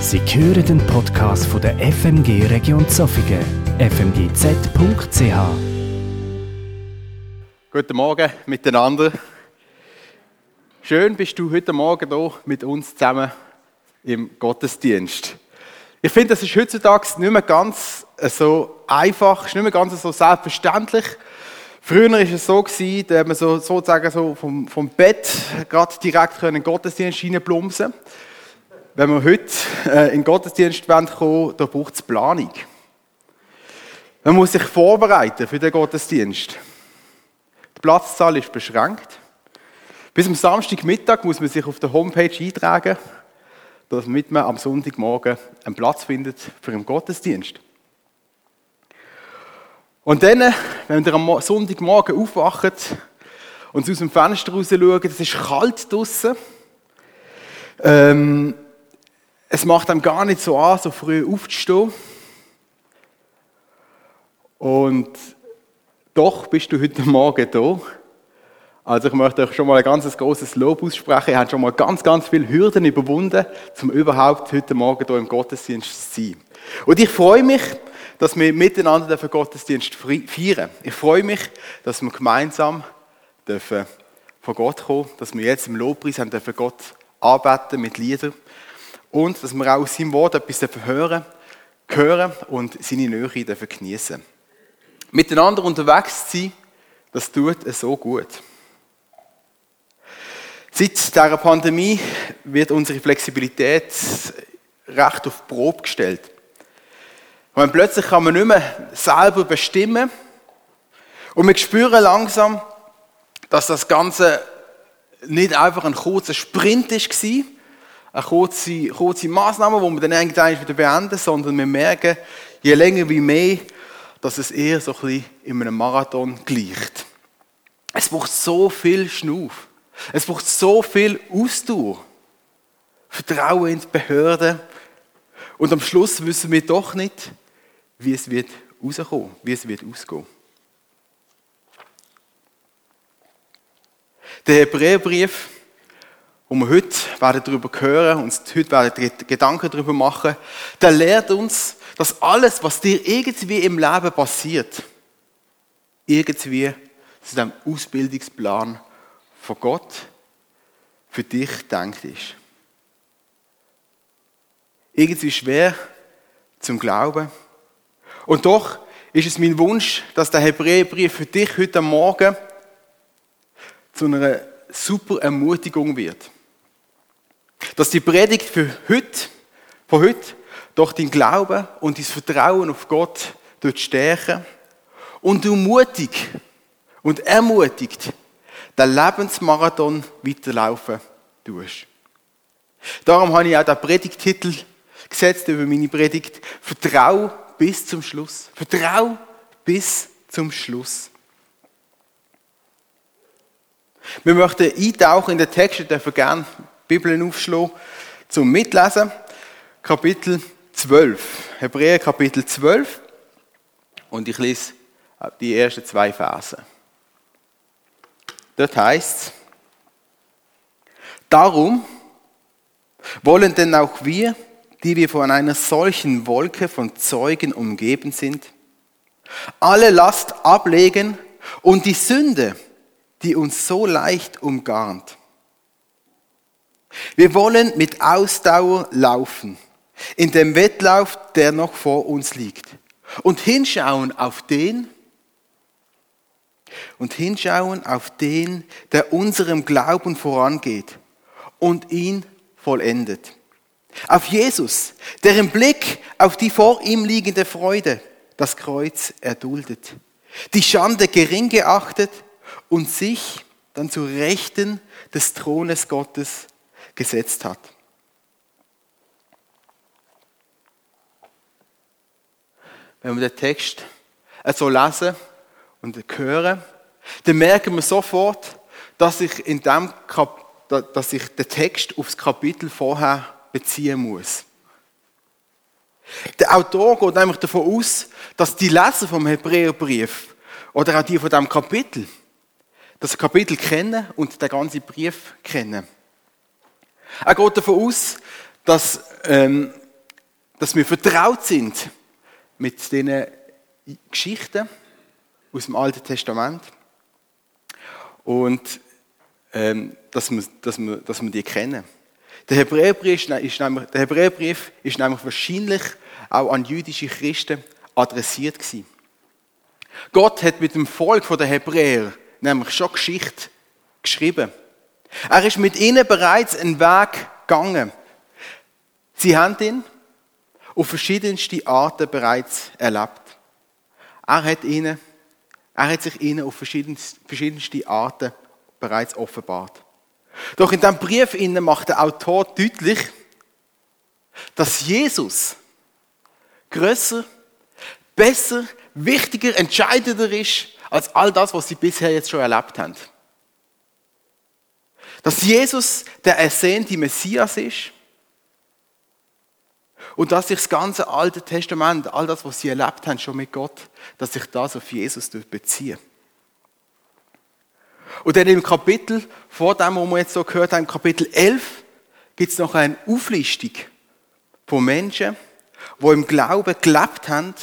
Sie hören den Podcast von der FMG Region Zofingen, fmgz.ch. Guten Morgen miteinander. Schön bist du heute Morgen hier mit uns zusammen im Gottesdienst. Ich finde, das ist heutzutage nicht mehr ganz so einfach, ist nicht mehr ganz so selbstverständlich. Früher war es so, gewesen, da man so, sozusagen so vom, vom Bett gerade direkt in den Gottesdienst hineinplumpsen Wenn wir heute äh, in den Gottesdienst kommen wollen, da braucht es Planung. Man muss sich vorbereiten für den Gottesdienst. Die Platzzahl ist beschränkt. Bis am Samstagmittag muss man sich auf der Homepage eintragen, damit man am Sonntagmorgen einen Platz findet für den Gottesdienst. Und dann, wenn ihr am Sonntagmorgen aufwacht und aus dem Fenster raus schaut, es ist kalt draußen. Ähm, es macht einem gar nicht so an, so früh aufzustehen. Und doch bist du heute Morgen da. Also ich möchte euch schon mal ein ganz großes Lob aussprechen. Ihr habt schon mal ganz, ganz viele Hürden überwunden, um überhaupt heute Morgen hier im Gottesdienst zu sein. Und ich freue mich, dass wir miteinander den Gottesdienst feiern. Ich freue mich, dass wir gemeinsam dürfen von Gott kommen, dass wir jetzt im Lobpreis haben dürfen Gott arbeiten mit Liedern und dass wir auch seinem Wort etwas hören, hören und seine Nähe genießen. Miteinander unterwegs zu sein, das tut es so gut. Seit dieser Pandemie wird unsere Flexibilität recht auf Probe gestellt. Und plötzlich kann man nicht mehr selber bestimmen. Und wir spüren langsam, dass das Ganze nicht einfach ein kurzer Sprint war, eine kurze, kurze Maßnahme, wo wir dann eigentlich wieder beenden, sondern wir merken, je länger wie mehr, dass es eher so ein bisschen in einem Marathon gleicht. Es braucht so viel Schnuff. Es braucht so viel Ausdauer. Vertrauen in die Behörden. Und am Schluss wissen wir doch nicht, wie es wird rauskommen, wie es wird ausgehen. Der Hebräerbrief, wo wir heute werden darüber hören und heute werden Gedanken darüber machen, der lehrt uns, dass alles, was dir irgendwie im Leben passiert, irgendwie zu dem Ausbildungsplan von Gott für dich denkt ist. Irgendwie schwer zum Glauben, und doch ist es mein Wunsch, dass der Hebräerbrief für dich heute Morgen zu einer super Ermutigung wird. Dass die Predigt für heute, von heute, doch dein Glauben und dein Vertrauen auf Gott stärken und du mutig und ermutigt den Lebensmarathon weiterlaufen tust. Darum habe ich auch den Predigtitel gesetzt über meine Predigt. Vertrau bis zum Schluss. Vertrau bis zum Schluss. Wir möchten eintauchen in den Text, wir dürfen gerne Bibeln aufschlagen, zum Mitlesen. Kapitel 12. Hebräer Kapitel 12. Und ich lese die ersten zwei Verse. Dort heißt es, Darum wollen denn auch wir, die wir von einer solchen Wolke von Zeugen umgeben sind, alle Last ablegen und die Sünde, die uns so leicht umgarnt. Wir wollen mit Ausdauer laufen in dem Wettlauf, der noch vor uns liegt und hinschauen auf den, und hinschauen auf den, der unserem Glauben vorangeht und ihn vollendet. Auf Jesus, der im Blick auf die vor ihm liegende Freude das Kreuz erduldet, die Schande gering geachtet und sich dann zu Rechten des Thrones Gottes gesetzt hat. Wenn wir den Text so lesen und hören, dann merken wir sofort, dass ich, in dem Kap dass ich den Text aufs Kapitel vorher beziehen muss. Der Autor geht nämlich davon aus, dass die Leser vom Hebräerbrief oder auch die von dem Kapitel das Kapitel kennen und den ganzen Brief kennen. Er geht davon aus, dass ähm, dass wir vertraut sind mit den Geschichten aus dem Alten Testament und ähm, dass, wir, dass, wir, dass wir die kennen. Der Hebräerbrief ist, nämlich, der Hebräerbrief ist nämlich wahrscheinlich auch an jüdische Christen adressiert gewesen. Gott hat mit dem Volk der Hebräer nämlich schon Geschichte geschrieben. Er ist mit ihnen bereits einen Weg gegangen. Sie haben ihn auf verschiedenste Arten bereits erlebt. Er hat, ihnen, er hat sich ihnen auf verschiedenste Arten bereits offenbart. Doch in diesem Brief macht der Autor deutlich, dass Jesus größer, besser, wichtiger, entscheidender ist als all das, was sie bisher jetzt schon erlebt haben. Dass Jesus der ersehnte Messias ist und dass sich das ganze Alte Testament, all das, was sie erlebt haben, schon mit Gott, dass sich das auf Jesus bezieht. Und dann im Kapitel, vor dem, wo wir jetzt so gehört haben, Kapitel 11, gibt es noch eine Auflistung von Menschen, die im Glauben gelebt haben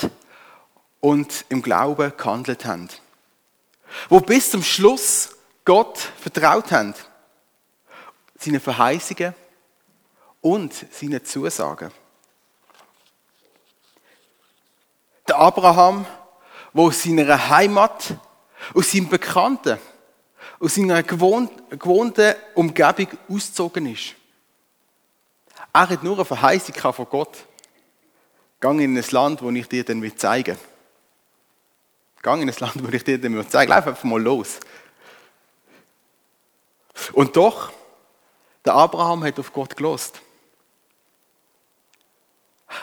und im Glauben gehandelt haben. Wo bis zum Schluss Gott vertraut haben. Seine Verheißungen und seine Zusagen. Der Abraham, wo aus seiner Heimat, aus seinem Bekannten, aus seiner gewohnten Umgebung ausgezogen ist. Er hat nur eine Verheißung von Gott. Gang in ein Land, wo ich dir dann zeigen will. Gang in ein Land, wo ich dir dann zeigen will. Lauf einfach mal los. Und doch, der Abraham hat auf Gott gelost.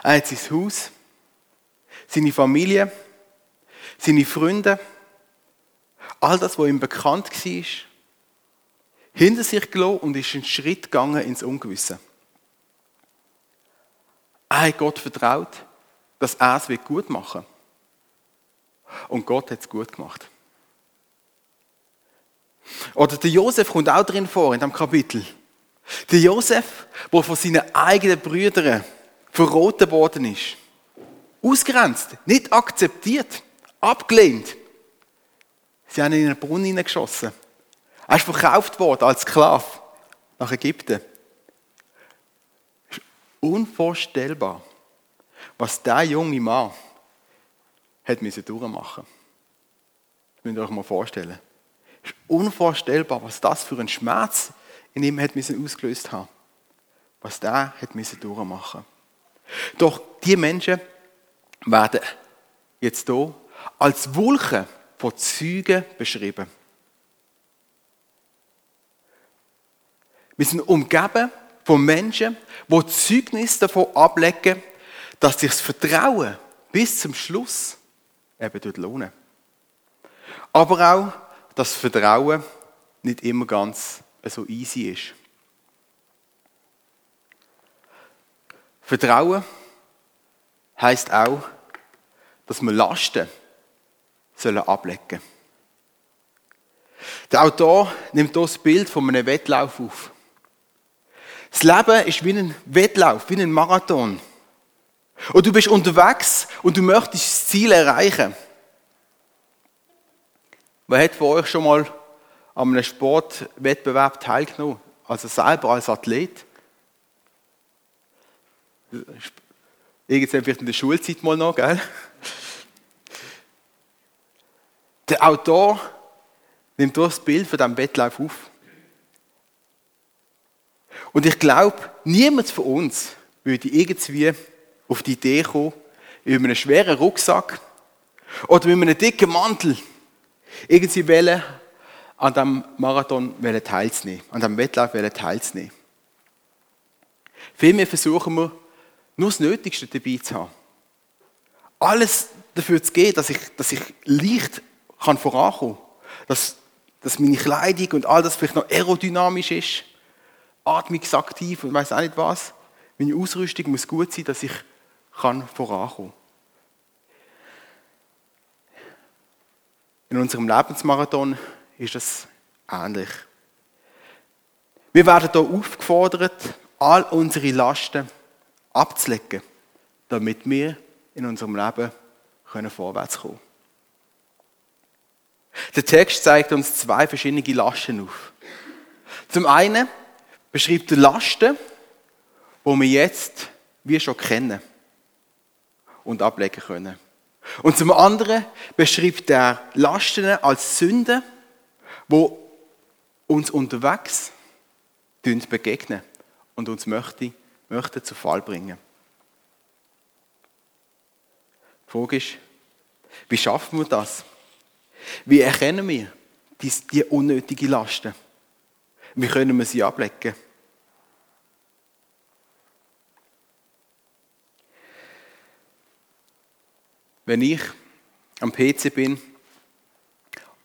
Er hat sein Haus, seine Familie, seine Freunde, all das, was ihm bekannt war, hinter sich gelassen und ist einen Schritt gegangen ins Ungewisse. Er hat Gott vertraut, dass er es gut machen wird. Und Gott hat es gut gemacht. Oder der Josef kommt auch drin vor in dem Kapitel. Der Josef, der von seinen eigenen Brüdern verroten worden ist. Ausgrenzt, nicht akzeptiert, abgelehnt. Sie haben ihn in einen Brunnen hineingeschossen. Er ist verkauft worden als Sklave nach Ägypten. Es ist unvorstellbar, was dieser junge Mann hat durchmachen. Das müsst ihr euch mal vorstellen. Es ist unvorstellbar, was das für ein Schmerz in ihm hat müssen ausgelöst haben. Was der hat müssen durchmachen. Doch die Menschen werden jetzt hier als Wolken von Zeugen beschrieben. Wir sind umgeben von Menschen, die Zeugnis davon ablegen, dass sich das Vertrauen bis zum Schluss eben lohnt. Aber auch, dass das Vertrauen nicht immer ganz so easy ist. Vertrauen heißt auch, dass wir Lasten sollen ablegen Der Autor nimmt hier das Bild von einem Wettlauf auf. Das Leben ist wie ein Wettlauf, wie ein Marathon. Und du bist unterwegs und du möchtest das Ziel erreichen. Wer hat von euch schon mal an einem Sportwettbewerb teilgenommen? Also selber als Athlet? Irgendwann vielleicht in der Schulzeit mal noch, gell? Der Autor nimmt das Bild von diesem Wettlauf auf. Und ich glaube, niemand von uns würde irgendwie auf die Idee kommen, über einen schweren Rucksack oder mit einem dicken Mantel irgendwie wollen, an diesem Marathon teilzunehmen, an diesem Wettlauf teilzunehmen. Vielmehr versuchen wir, nur das Nötigste dabei zu haben. Alles dafür zu geben, dass ich, dass ich leicht kann vorankommen. Dass, dass meine Kleidung und all das vielleicht noch aerodynamisch ist, atmungsaktiv und weiß auch nicht was. Meine Ausrüstung muss gut sein, dass ich kann vorankommen In unserem Lebensmarathon ist es ähnlich. Wir werden hier aufgefordert, all unsere Lasten abzulegen, damit wir in unserem Leben können vorwärts kommen Der Text zeigt uns zwei verschiedene Lasten auf. Zum einen beschreibt er Lasten, wo wir jetzt wie schon kennen und ablegen können. Und zum anderen beschreibt er Lasten als Sünden, wo uns unterwegs begegnen und uns möchte, möchte zu Fall bringen. Die Frage ist, wie schaffen wir das? Wie erkennen wir die, die unnötigen Lasten? Wie können wir sie ablegen? Wenn ich am PC bin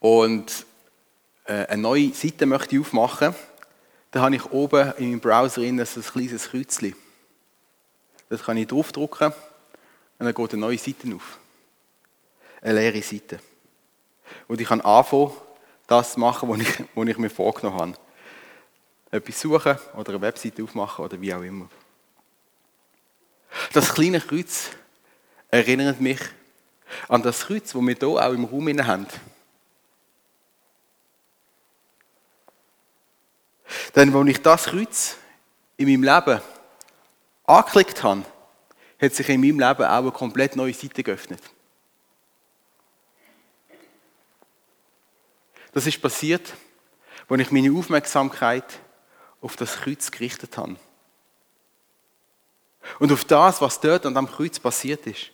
und eine neue Seite möchte aufmachen, dann habe ich oben in meinem Browser ein kleines Kreuzchen. Das kann ich draufdrücken und dann geht eine neue Seite auf. Eine leere Seite. Und ich kann anfangen, das zu machen, was ich, was ich mir vorgenommen habe. Etwas suchen oder eine Webseite aufmachen oder wie auch immer. Das kleine Kreuz erinnert mich an das Kreuz, das wir hier auch im Raum haben. Denn als ich das Kreuz in meinem Leben angeklickt habe, hat sich in meinem Leben auch eine komplett neue Seite geöffnet. Das ist passiert, als ich meine Aufmerksamkeit auf das Kreuz gerichtet habe. Und auf das, was dort an dem Kreuz passiert ist.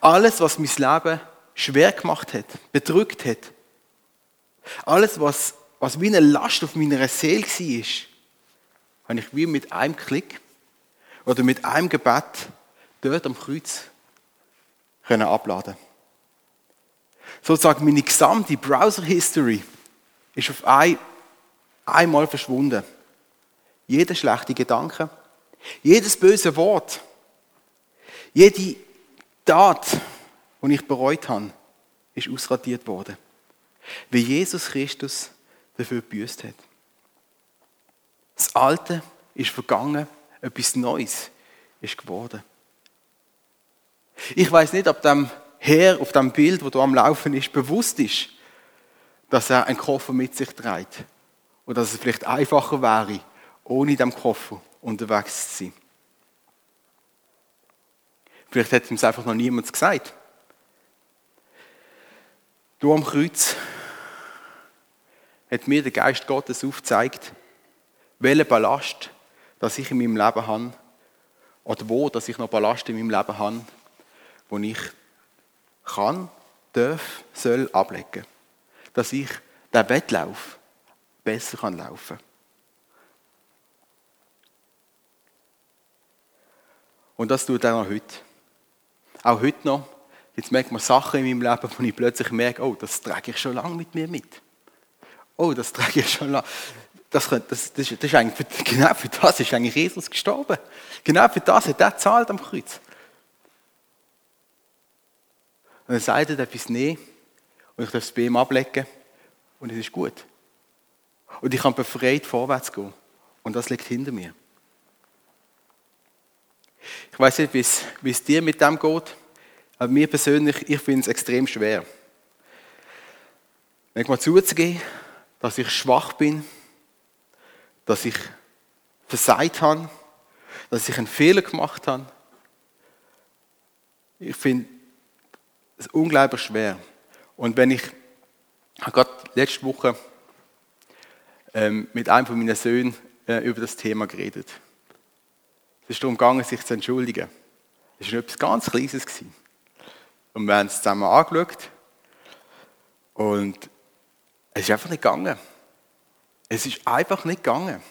Alles, was mein Leben schwer gemacht hat, bedrückt hat, alles, was, was wie eine Last auf meiner Seele war, habe ich wie mit einem Klick oder mit einem Gebet dort am Kreuz können abladen. Sozusagen meine gesamte Browser-History ist auf ein, einmal verschwunden. Jeder schlechte Gedanke, jedes böse Wort, jede Tat, die ich bereut habe, ist ausradiert worden. Wie Jesus Christus dafür gebüßt hat. Das Alte ist vergangen, etwas Neues ist geworden. Ich weiß nicht, ob dem Herr auf dem Bild, wo du am Laufen ist, bewusst ist, dass er einen Koffer mit sich trägt. Oder dass es vielleicht einfacher wäre, ohne dem Koffer unterwegs zu sein. Vielleicht hat ihm es einfach noch niemand gesagt. Du am Kreuz hat mir der Geist Gottes aufgezeigt, welchen Ballast dass ich in meinem Leben habe, oder wo dass ich noch Ballast in meinem Leben habe, wo ich kann, darf, soll ablegen. Dass ich den Wettlauf besser kann laufen Und das tut er auch heute. Auch heute noch. Jetzt merkt man Sachen in meinem Leben, wo ich plötzlich merke, oh, das trage ich schon lange mit mir mit. Oh, das trage ich schon lange. Das, das, das, ist eigentlich, genau für das ist eigentlich Jesus gestorben. Genau für das hat er zahlt am Kreuz. Und er sagt, er es nehmen und ich darf es bei ihm ablegen und es ist gut. Und ich kann befreit vorwärts gehen. Und das liegt hinter mir. Ich weiß nicht, wie es dir mit dem geht, aber mir persönlich, ich finde es extrem schwer. Wenn ich mal zuzugeben, dass ich schwach bin, dass ich versagt habe, dass ich einen Fehler gemacht habe. Ich finde es unglaublich schwer. Und wenn ich, ich habe gerade letzte Woche ähm, mit einem von meinen Söhnen äh, über das Thema geredet. Es ist darum gegangen, sich zu entschuldigen. Es war etwas ganz Kleines. Gewesen. Und wir haben es zusammen angeschaut. Und es ist einfach nicht gegangen. Es ist einfach nicht gegangen.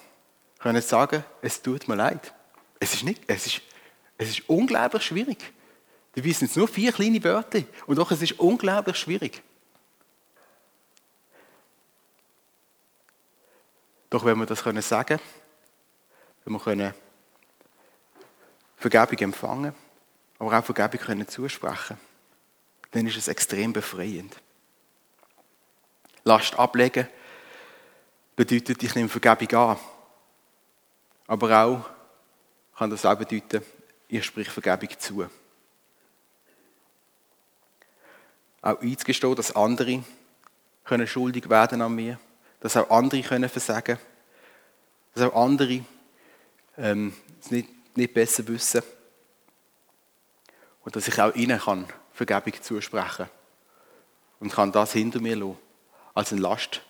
Ich kann jetzt sagen, es tut mir leid. Es ist, nicht, es ist, es ist unglaublich schwierig. Die wissen jetzt nur vier kleine Wörter und doch es ist unglaublich schwierig. Doch wenn wir das können sagen, wenn wir können Vergebung empfangen, aber auch Vergebung können zusprechen, dann ist es extrem befreiend. Last ablegen bedeutet, ich nehme Vergebung an. Aber auch kann das auch bedeuten, ihr spricht Vergebung zu. Auch einzugestehen, dass andere können schuldig werden an mir, dass auch andere können versagen, dass auch andere ähm, es nicht, nicht besser wissen und dass ich auch ihnen kann Vergebung zusprechen und kann das hinter mir lassen, als eine Last,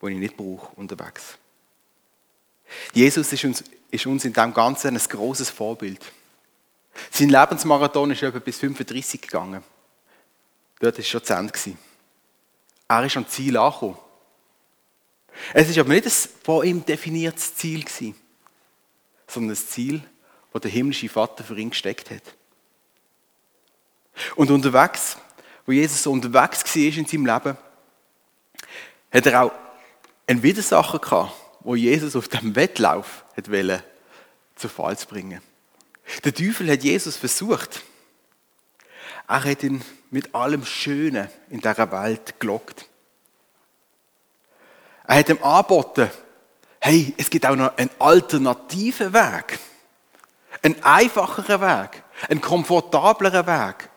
die ich nicht brauche unterwegs. Jesus ist uns, ist uns in dem Ganzen ein großes Vorbild. Sein Lebensmarathon ist etwa bis 35 gegangen. Dort war es schon zu Ende. Er ist am Ziel angekommen. Es ist aber nicht ein von ihm definiertes Ziel, sondern ein Ziel, das der himmlische Vater für ihn gesteckt hat. Und unterwegs, wo Jesus so unterwegs war in seinem Leben, hat er auch einen Widersacher gehabt, wo Jesus auf dem Wettlauf wollte, zu Fall zu bringen. Der Teufel hat Jesus versucht. Er hat ihn mit allem Schönen in dieser Welt gelockt. Er hat ihm angeboten, hey, es gibt auch noch einen alternativen Weg. Einen einfacheren Weg. Einen komfortableren Weg.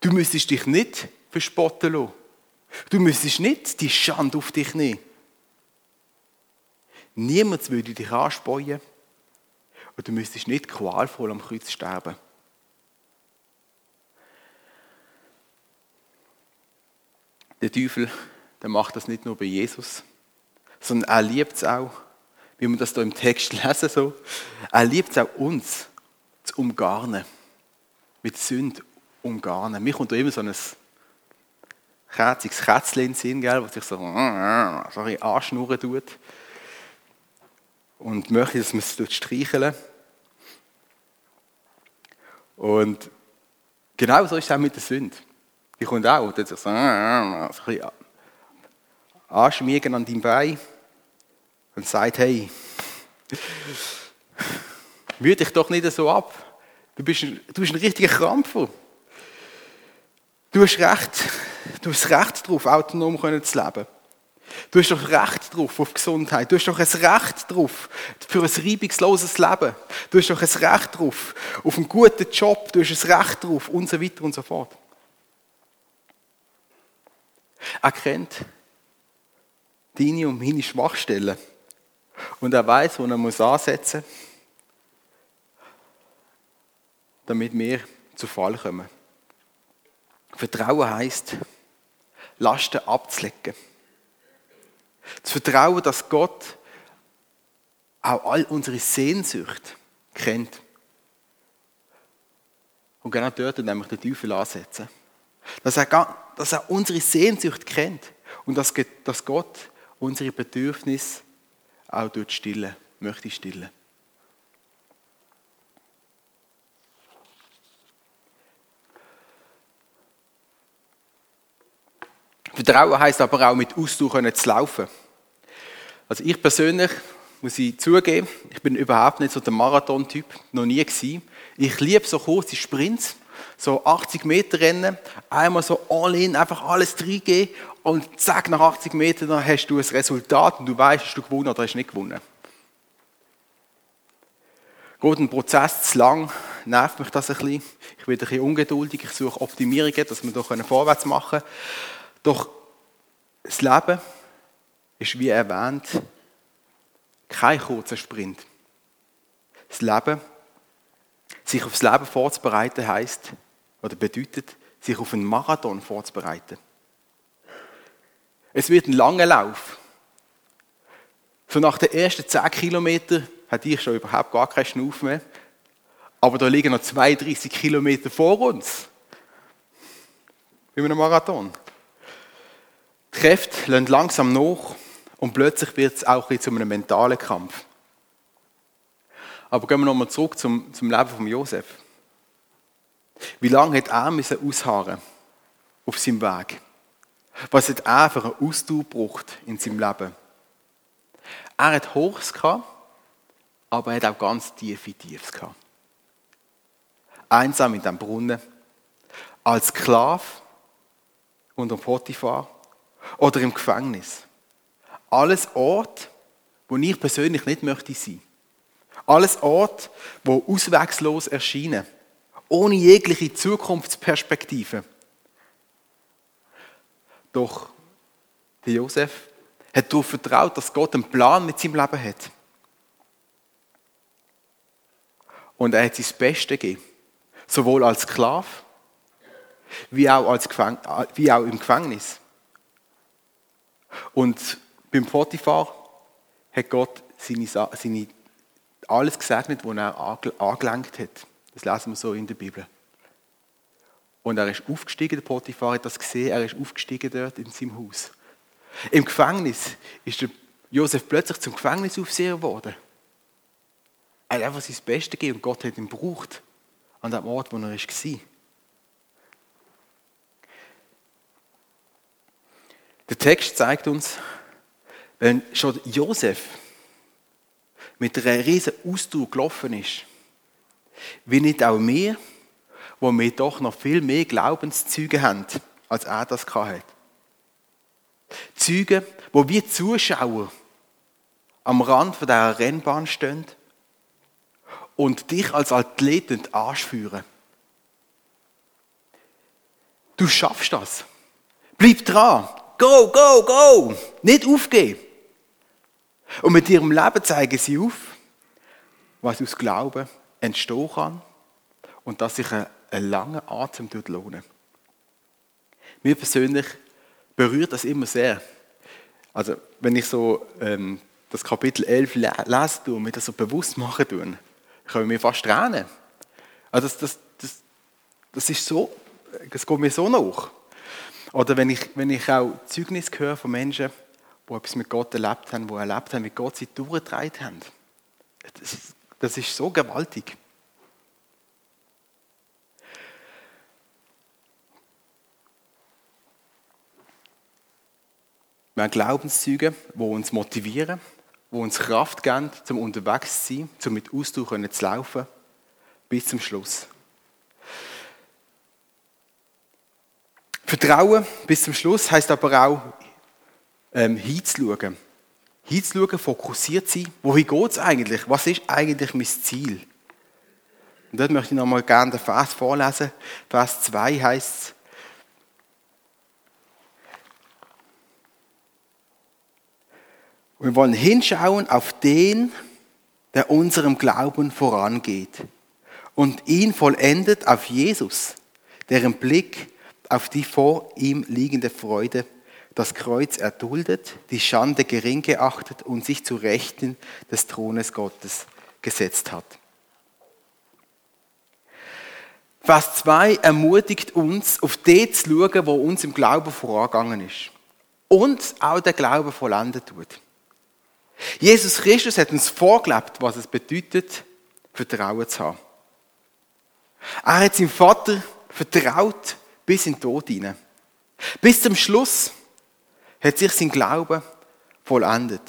Du müsstest dich nicht verspotten lassen. Du müsstest nicht die Schande auf dich nehmen. Niemand würde dich anspeuen und du müsstest nicht qualvoll am Kreuz sterben. Der Teufel, der macht das nicht nur bei Jesus, sondern er liebt es auch, wie wir das hier im Text lesen, so. Er liebt es auch uns zu umgarnen, mit Sünde umgarnen. Mir kommt da immer so ein kerziges Kätzchen Sinn, gell, was sich so, so ein bisschen anschnurren tut. Und möchte, dass man es streicheln. Und genau so ist es auch mit der Sünde. Die kommt auch, die sich so, so ein bisschen anschmiegen an deinem Bein und sagt, hey, mühe dich doch nicht so ab. Du bist, ein, du bist ein richtiger Krampfer. Du hast Recht, du hast Recht darauf, autonom zu leben. Du hast doch Recht darauf auf Gesundheit. Du hast doch ein Recht darauf für ein reibungsloses Leben. Du hast doch ein Recht darauf auf einen guten Job. Du hast ein Recht darauf und so weiter und so fort. Er kennt deine und meine Schwachstellen. Und er weiß, wo er muss ansetzen muss, damit wir zu Fall kommen. Vertrauen heißt, Lasten abzulegen. Zu vertrauen, dass Gott auch all unsere Sehnsucht kennt. Und genau dort nämlich den Teufel ansetzen. Dass er, dass er unsere Sehnsucht kennt und dass, Gott unsere Bedürfnisse auch dort stillen, möchte stillen. Vertrauen heißt aber auch mit Ausdauer zu laufen. Also ich persönlich muss ich zugeben, ich bin überhaupt nicht so der Marathon-Typ, noch nie gewesen. Ich liebe so kurze Sprints, so 80 Meter Rennen, einmal so all in, einfach alles reingehen und zack, nach 80 Metern dann hast du ein Resultat und du weißt, hast du gewonnen oder hast nicht gewonnen. Geht ein Prozess zu lang, nervt mich das ein bisschen. Ich werde ein bisschen ungeduldig, ich suche Optimierungen, dass wir da vorwärts machen können. Doch das Leben ist, wie erwähnt, kein kurzer Sprint. Das Leben, sich aufs Leben vorzubereiten, heißt oder bedeutet, sich auf einen Marathon vorzubereiten. Es wird ein langer Lauf. So nach den ersten 10 Kilometern hatte ich schon überhaupt gar keinen Schnuff mehr. Aber da liegen noch 32 Kilometer vor uns. Wie einem Marathon. Die Kräfte lassen langsam nach und plötzlich wird es auch zu einem mentalen Kampf. Aber gehen wir nochmal zurück zum, zum Leben von Josef. Wie lange hat er müssen ausharren auf seinem Weg? Was hat er für einen Ausdauer gebraucht in seinem Leben? Er hat Hochs gehabt, aber er hat auch ganz tiefe Tiefs gehabt. Einsam in dem Brunnen, als Sklave unter Potiphar, oder im Gefängnis. Alles Ort, wo ich persönlich nicht möchte sein. Alles Orte, wo auswegslos erscheinen, ohne jegliche Zukunftsperspektive. Doch der Josef hat darauf vertraut, dass Gott einen Plan mit seinem Leben hat. Und er hat sein Bestes gegeben. Sowohl als Sklave, wie auch, als wie auch im Gefängnis. Und beim Potiphar hat Gott seine, seine, alles gesegnet, was er angelenkt hat. Das lesen wir so in der Bibel. Und er ist aufgestiegen, der Potiphar hat das gesehen, er ist aufgestiegen dort in seinem Haus. Im Gefängnis ist der Josef plötzlich zum Gefängnisaufseher geworden. Er hat einfach sein Bestes gegeben und Gott hat ihn gebraucht an dem Ort, wo er war. Der Text zeigt uns, wenn schon Josef mit einer riesen Ausdauer gelaufen ist, wie nicht auch wir, wo wir doch noch viel mehr Glaubenszüge haben, als er das hatte. Züge, wo wir Zuschauer am Rand von dieser Rennbahn stehen und dich als Athlet anspüren. Du schaffst das. Bleib dran. Go, go, go. Nicht aufgeben. Und mit ihrem Leben zeigen sie auf, was aus Glauben entstehen kann und dass sich ein, ein langer Atem lohnen Mir persönlich berührt das immer sehr. Also, wenn ich so ähm, das Kapitel 11 lese und mir das so bewusst machen tue, können wir fast tränen. Also das, das, das, das ist so, das geht mir so nach. Oder wenn ich, wenn ich auch Zeugnis höre von Menschen, die etwas mit Gott erlebt haben, die erlebt haben, wie Gott sie durchgetragen haben. Das das ist so gewaltig. Wir haben Glaubenszüge, die uns motivieren, die uns Kraft geben, zum unterwegs zu sein, zum mit Ausdauer zu laufen, bis zum Schluss. Vertrauen bis zum Schluss heißt aber auch, ähm, hinzuschauen. Hinzuschauen, fokussiert sein. Wohin geht es eigentlich? Was ist eigentlich mein Ziel? Und dort möchte ich nochmal gerne den Vers vorlesen. Vers 2 heißt es, Wir wollen hinschauen auf den, der unserem Glauben vorangeht und ihn vollendet auf Jesus, deren Blick auf die vor ihm liegende Freude das Kreuz erduldet, die Schande gering geachtet und sich zu Rechten des Thrones Gottes gesetzt hat. Vers 2 ermutigt uns, auf den zu schauen, wo uns im Glauben vorangegangen ist. Und auch der Glaube vollendet tut. Jesus Christus hat uns vorgelebt, was es bedeutet, Vertrauen zu haben. Er hat seinem Vater vertraut bis in den Tod hinein. Bis zum Schluss hat sich sein Glaube vollendet.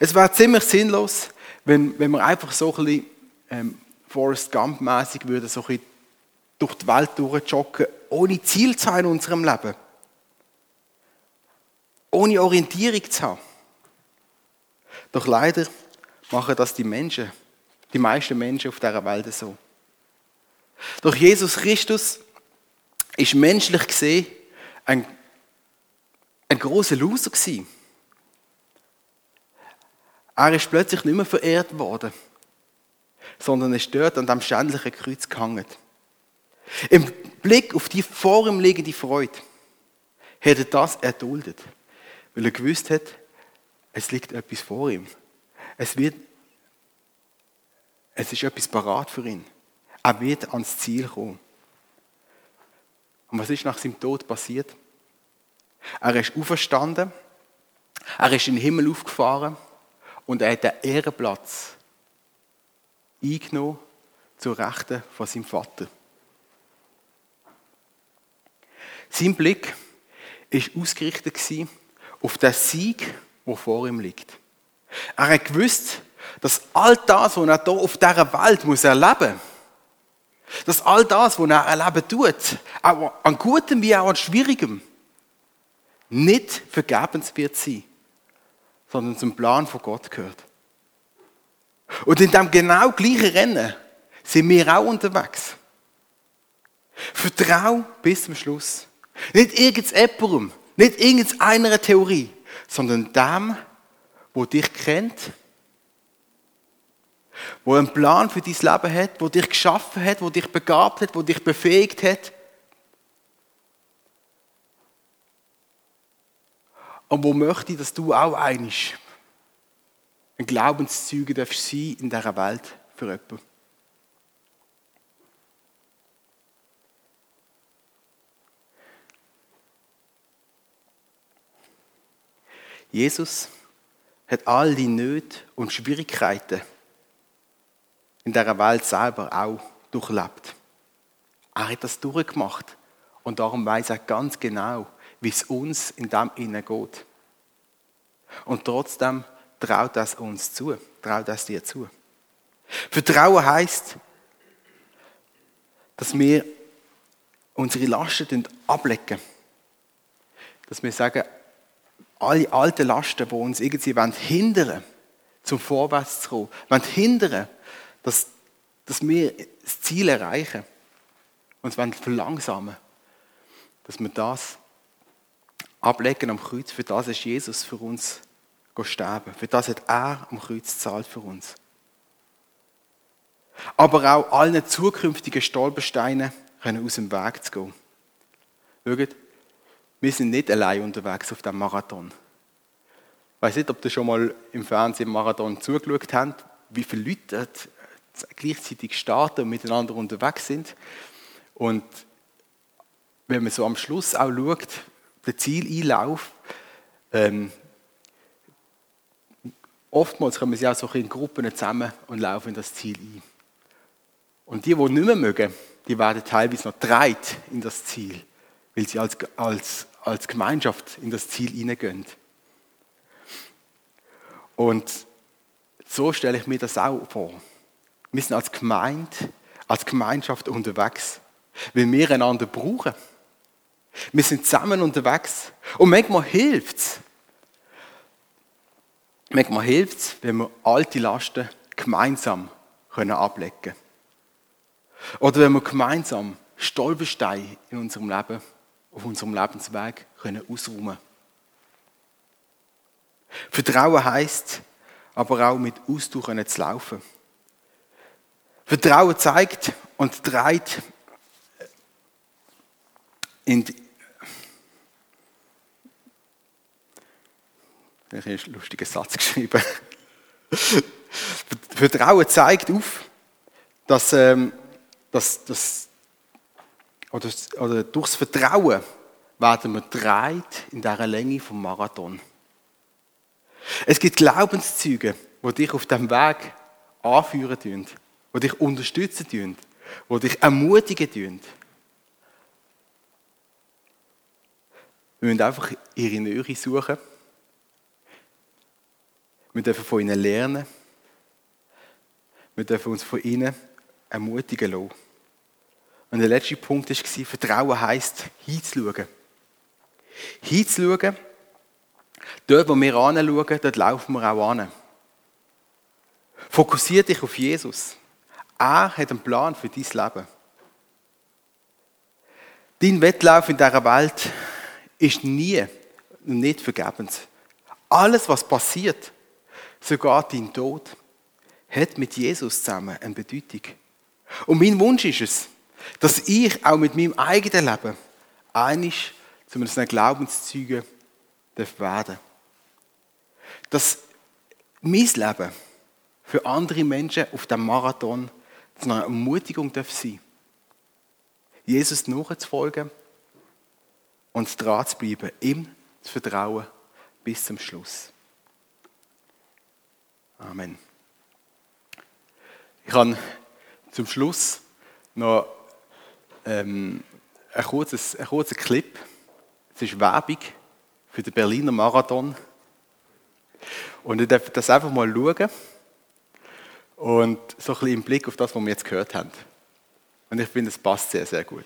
Es wäre ziemlich sinnlos, wenn, wenn wir einfach so ein bisschen ähm, Forrest Gump-mässig würden, so ein bisschen durch die Welt durchjoggen, ohne Ziel zu haben in unserem Leben. Ohne Orientierung zu haben. Doch leider machen das die Menschen, die meisten Menschen auf dieser Welt so. Doch Jesus Christus ist menschlich gesehen ein, ein großer Loser gewesen. Er ist plötzlich nicht mehr verehrt worden, sondern ist dort an dem schändlichen Kreuz gehangen. Im Blick auf die vor ihm liegende Freude hat er das erduldet, weil er gewusst hat, es liegt etwas vor ihm. Es, wird, es ist etwas parat für ihn. Er wird ans Ziel kommen. Und was ist nach seinem Tod passiert? Er ist auferstanden, er ist in den Himmel aufgefahren und er hat den Ehrenplatz eingenommen zur Rechten von seinem Vater. Sein Blick war ausgerichtet auf den Sieg, wo vor ihm liegt. Er hat gewusst, dass all das, was er hier auf dieser Welt erleben muss, dass all das, was er erleben tut, auch an Gutem wie auch an Schwierigem, nicht vergebens wird sein, sondern zum Plan von Gott gehört. Und in dem genau gleichen Rennen sind wir auch unterwegs. Vertrau bis zum Schluss. Nicht irgendetwas, nicht irgendeiner Theorie, sondern dem, wo dich kennt, wo einen Plan für dein Leben hat, wo dich geschaffen hat, wo dich begabt hat, wo dich befähigt hat. Und wo möchte, dass du auch einig ein Glaubenszeuge darfst sein in dieser Welt für jemanden. Jesus hat all die Nöte und Schwierigkeiten in dieser Welt selber auch durchlebt. Er hat das durchgemacht und darum weiß er ganz genau, wie es uns in dem Innen geht. Und trotzdem traut das uns zu, traut das dir zu. Vertrauen heißt, dass wir unsere Lasten ablegen. Dass wir sagen, alle alten Lasten, die uns irgendwie hindern zum Vorwärts zu kommen, hindern, dass, dass wir das Ziel erreichen und uns verlangsamen dass wir das ablegen am Kreuz. Für das ist Jesus für uns sterben. Für das hat er am Kreuz gezahlt für uns. Aber auch allen zukünftigen Stolpersteinen können aus dem Weg zu gehen. Schaut, wir sind nicht allein unterwegs auf dem Marathon. Ich weiß nicht, ob ihr schon mal im Fernsehen Marathon zugeschaut habt, wie viele Leute gleichzeitig starten und miteinander unterwegs sind. Und wenn man so am Schluss auch schaut, den Zieleinlauf, ähm, oftmals kommen sie auch so in Gruppen zusammen und laufen in das Ziel ein. Und die, die nicht mehr mögen, die werden teilweise noch dreit in das Ziel, weil sie als, als, als Gemeinschaft in das Ziel hineingehen. Und so stelle ich mir das auch vor. Wir sind als Gemeinde, als Gemeinschaft unterwegs, weil wir einander brauchen. Wir sind zusammen unterwegs. Und manchmal hilft es, Manchmal hilft es, wenn wir alte Lasten gemeinsam können ablegen können. Oder wenn wir gemeinsam Stolpersteine in unserem Leben, auf unserem Lebensweg können ausräumen Vertrauen heißt, aber auch mit Ausdauer zu laufen. Vertrauen zeigt und trägt in die Ich habe einen lustigen Satz geschrieben. Vertrauen zeigt auf, dass, ähm, dass, dass oder, oder durchs Vertrauen werden wir dreit in dieser Länge vom Marathon. Es gibt Glaubenszüge, die dich auf dem Weg anführen tun, die dich unterstützen tun, die dich ermutigen tun. Wir müssen einfach ihre Nähe suchen wir dürfen von ihnen lernen. Wir dürfen uns von ihnen ermutigen lassen. Und der letzte Punkt war, Vertrauen heisst, hinzuschauen. Hinzuschauen, dort, wo wir anschauen, dort laufen wir auch an. Fokussiere dich auf Jesus. Er hat einen Plan für dein Leben. Dein Wettlauf in dieser Welt ist nie und nicht vergebens. Alles, was passiert, sogar dein Tod, hat mit Jesus zusammen eine Bedeutung. Und mein Wunsch ist es, dass ich auch mit meinem eigenen Leben einig zu einem Glaubenszeugen werden Dass mein Leben für andere Menschen auf dem Marathon zu einer Ermutigung sein darf Jesus nachzufolgen und dran zu bleiben, ihm zu vertrauen bis zum Schluss. Amen. Ich habe zum Schluss noch ähm, ein, kurzes, ein kurzer Clip. Es ist Werbung für den Berliner Marathon. Und ich darf das einfach mal schauen und so ein bisschen im Blick auf das, was wir jetzt gehört haben. Und ich finde, es passt sehr, sehr gut.